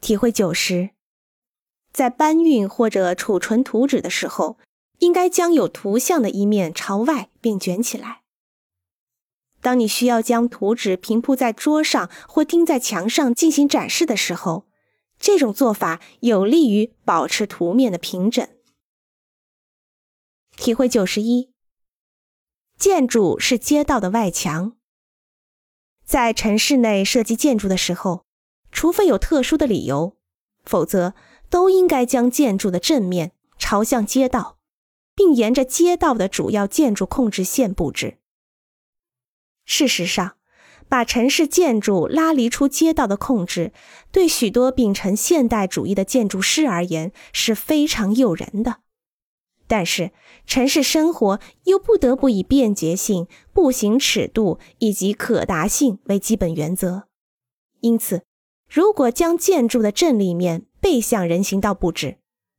体会九十，在搬运或者储存图纸的时候，应该将有图像的一面朝外并卷起来。当你需要将图纸平铺在桌上或钉在墙上进行展示的时候，这种做法有利于保持图面的平整。体会九十一，建筑是街道的外墙。在城市内设计建筑的时候，除非有特殊的理由，否则都应该将建筑的正面朝向街道，并沿着街道的主要建筑控制线布置。事实上，把城市建筑拉离出街道的控制，对许多秉承现代主义的建筑师而言是非常诱人的。但是，城市生活又不得不以便捷性、步行尺度以及可达性为基本原则。因此，如果将建筑的正立面背向人行道布置，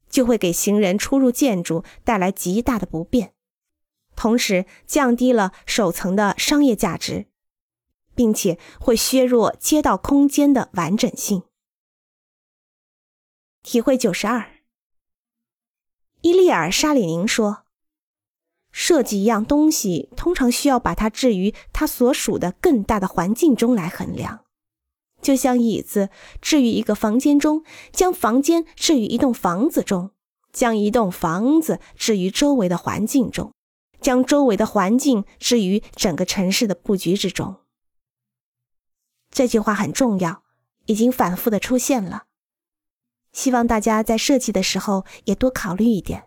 就会给行人出入建筑带来极大的不便，同时降低了首层的商业价值，并且会削弱街道空间的完整性。体会九十二。伊利尔·沙里宁说：“设计一样东西，通常需要把它置于它所属的更大的环境中来衡量，就像椅子置于一个房间中，将房间置于一栋房子中，将一栋房子置于周围的环境中，将周围的环境置于整个城市的布局之中。”这句话很重要，已经反复的出现了。希望大家在设计的时候也多考虑一点。